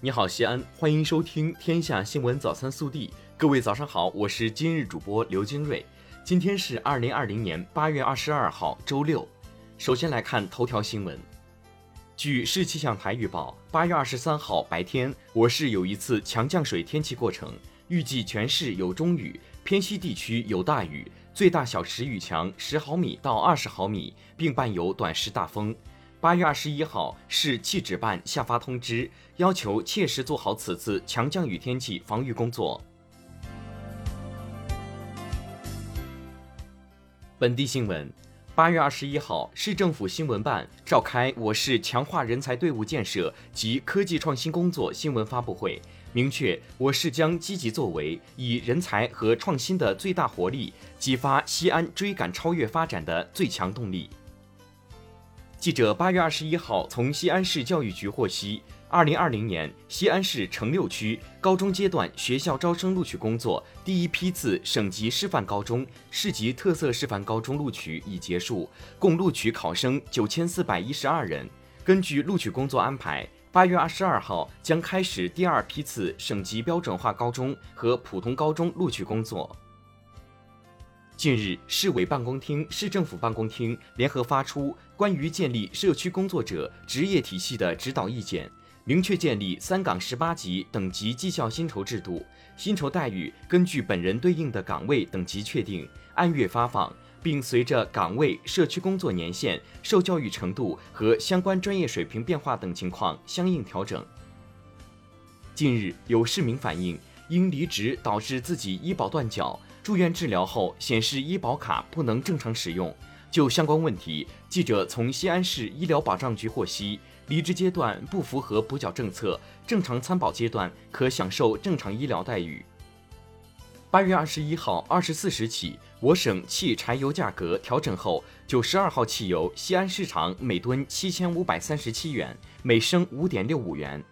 你好，西安，欢迎收听《天下新闻早餐速递》。各位早上好，我是今日主播刘金瑞。今天是二零二零年八月二十二号，周六。首先来看头条新闻。据市气象台预报，八月二十三号白天，我市有一次强降水天气过程，预计全市有中雨，偏西地区有大雨，最大小时雨强十毫米到二十毫米，并伴有短时大风。八月二十一号，市气指办下发通知，要求切实做好此次强降雨天气防御工作。本地新闻：八月二十一号，市政府新闻办召开我市强化人才队伍建设及科技创新工作新闻发布会，明确我市将积极作为，以人才和创新的最大活力，激发西安追赶超越发展的最强动力。记者八月二十一号从西安市教育局获悉，二零二零年西安市城六区高中阶段学校招生录取工作第一批次省级示范高中、市级特色示范高中录取已结束，共录取考生九千四百一十二人。根据录取工作安排，八月二十二号将开始第二批次省级标准化高中和普通高中录取工作。近日，市委办公厅、市政府办公厅联合发出关于建立社区工作者职业体系的指导意见，明确建立三岗十八级等级绩效薪酬制度，薪酬待遇根据本人对应的岗位等级确定，按月发放，并随着岗位、社区工作年限、受教育程度和相关专业水平变化等情况相应调整。近日，有市民反映，因离职导致自己医保断缴。住院治疗后显示医保卡不能正常使用，就相关问题，记者从西安市医疗保障局获悉，离职阶段不符合补缴政策，正常参保阶段可享受正常医疗待遇。八月二十一号二十四时起，我省汽柴油价格调整后，九十二号汽油西安市场每吨七千五百三十七元，每升五点六五元。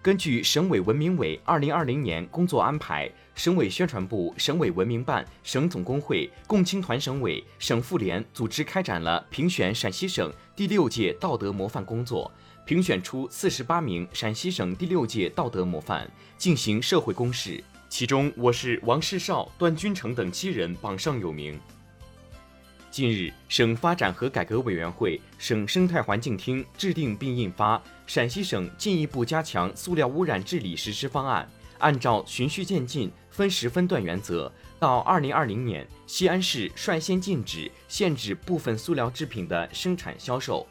根据省委文明委二零二零年工作安排，省委宣传部、省委文明办、省总工会、共青团省委、省妇联组织开展了评选陕西省第六届道德模范工作，评选出四十八名陕西省第六届道德模范，进行社会公示。其中，我市王世绍、段君成等七人榜上有名。近日，省发展和改革委员会、省生态环境厅制定并印发《陕西省进一步加强塑料污染治理实施方案》，按照循序渐进、分时分段原则，到二零二零年，西安市率先禁止、限制部分塑料制品的生产销售。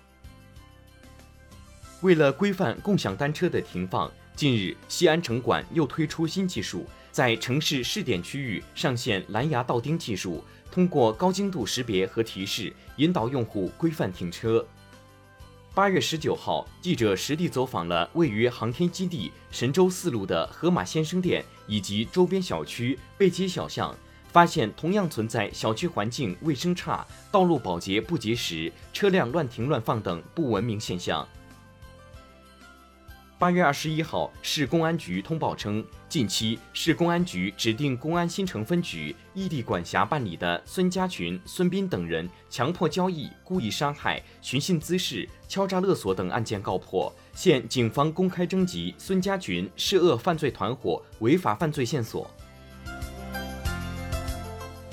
为了规范共享单车的停放，近日，西安城管又推出新技术，在城市试点区域上线蓝牙倒钉技术。通过高精度识别和提示，引导用户规范停车。八月十九号，记者实地走访了位于航天基地神舟四路的河马先生店以及周边小区、背街小巷，发现同样存在小区环境卫生差、道路保洁不及时、车辆乱停乱放等不文明现象。八月二十一号，市公安局通报称，近期市公安局指定公安新城分局异地管辖办理的孙家群、孙斌等人强迫交易、故意伤害、寻衅滋事、敲诈勒索等案件告破，现警方公开征集孙家群涉恶犯罪团伙违法犯罪线索。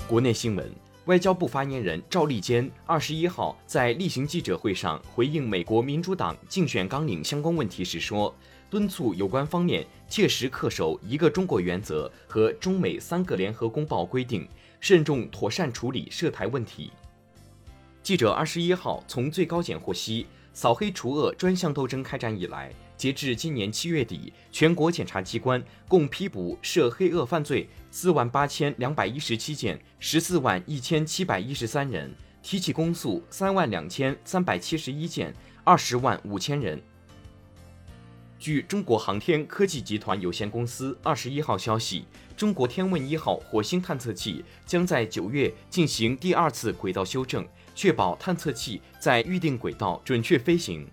国内新闻。外交部发言人赵立坚二十一号在例行记者会上回应美国民主党竞选纲领相关问题时说，敦促有关方面切实恪守一个中国原则和中美三个联合公报规定，慎重妥善处理涉台问题。记者二十一号从最高检获悉，扫黑除恶专项斗争开展以来。截至今年七月底，全国检察机关共批捕涉黑恶犯罪四万八千两百一十七件，十四万一千七百一十三人，提起公诉三万两千三百七十一件，二十万五千人。据中国航天科技集团有限公司二十一号消息，中国天问一号火星探测器将在九月进行第二次轨道修正，确保探测器在预定轨道准确飞行。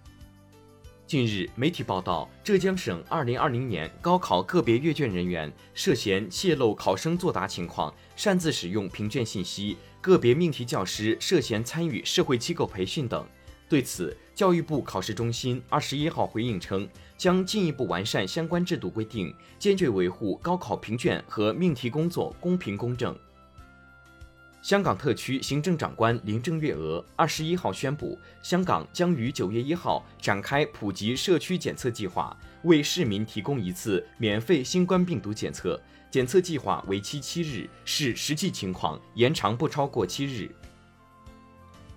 近日，媒体报道，浙江省2020年高考个别阅卷人员涉嫌泄露考生作答情况、擅自使用评卷信息，个别命题教师涉嫌参与社会机构培训等。对此，教育部考试中心二十一号回应称，将进一步完善相关制度规定，坚决维护高考评卷和命题工作公平公正。香港特区行政长官林郑月娥二十一号宣布，香港将于九月一号展开普及社区检测计划，为市民提供一次免费新冠病毒检测。检测计划为期七日，视实际情况延长不超过七日。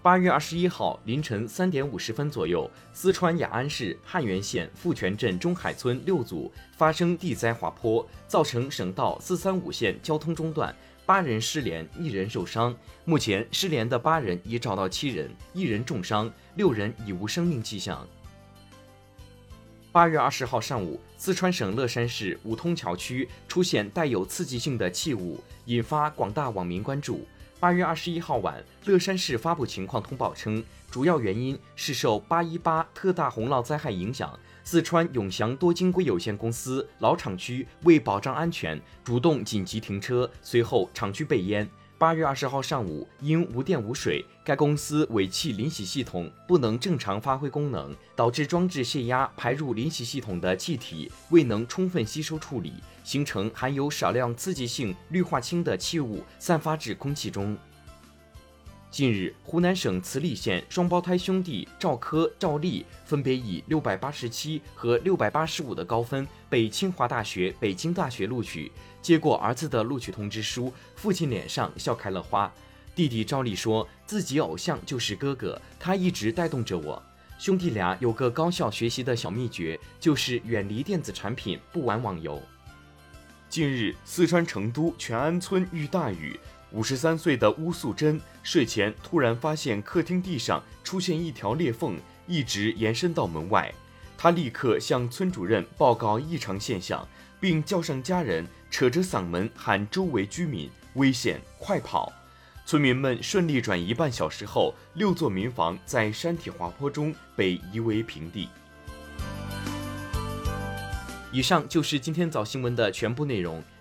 八月二十一号凌晨三点五十分左右，四川雅安市汉源县富泉镇中海村六组发生地灾滑坡，造成省道四三五线交通中断，八人失联，一人受伤。目前失联的八人已找到七人，一人重伤，六人已无生命迹象。八月二十号上午，四川省乐山市五通桥区出现带有刺激性的气雾，引发广大网民关注。八月二十一号晚，乐山市发布情况通报称，主要原因是受八一八特大洪涝灾害影响，四川永祥多晶硅有限公司老厂区为保障安全，主动紧急停车，随后厂区被淹。八月二十号上午，因无电无水，该公司尾气淋洗系统不能正常发挥功能，导致装置泄压排入淋洗系统的气体未能充分吸收处理，形成含有少量刺激性氯化氢的气雾散发至空气中。近日，湖南省慈利县双胞胎兄弟赵科、赵丽分别以六百八十七和六百八十五的高分被清华大学、北京大学录取。接过儿子的录取通知书，父亲脸上笑开了花。弟弟赵丽说自己偶像就是哥哥，他一直带动着我。兄弟俩有个高效学习的小秘诀，就是远离电子产品，不玩网游。近日，四川成都全安村遇大雨。五十三岁的乌素贞睡前突然发现客厅地上出现一条裂缝，一直延伸到门外。她立刻向村主任报告异常现象，并叫上家人，扯着嗓门喊周围居民：“危险，快跑！”村民们顺利转移半小时后，六座民房在山体滑坡中被夷为平地。以上就是今天早新闻的全部内容。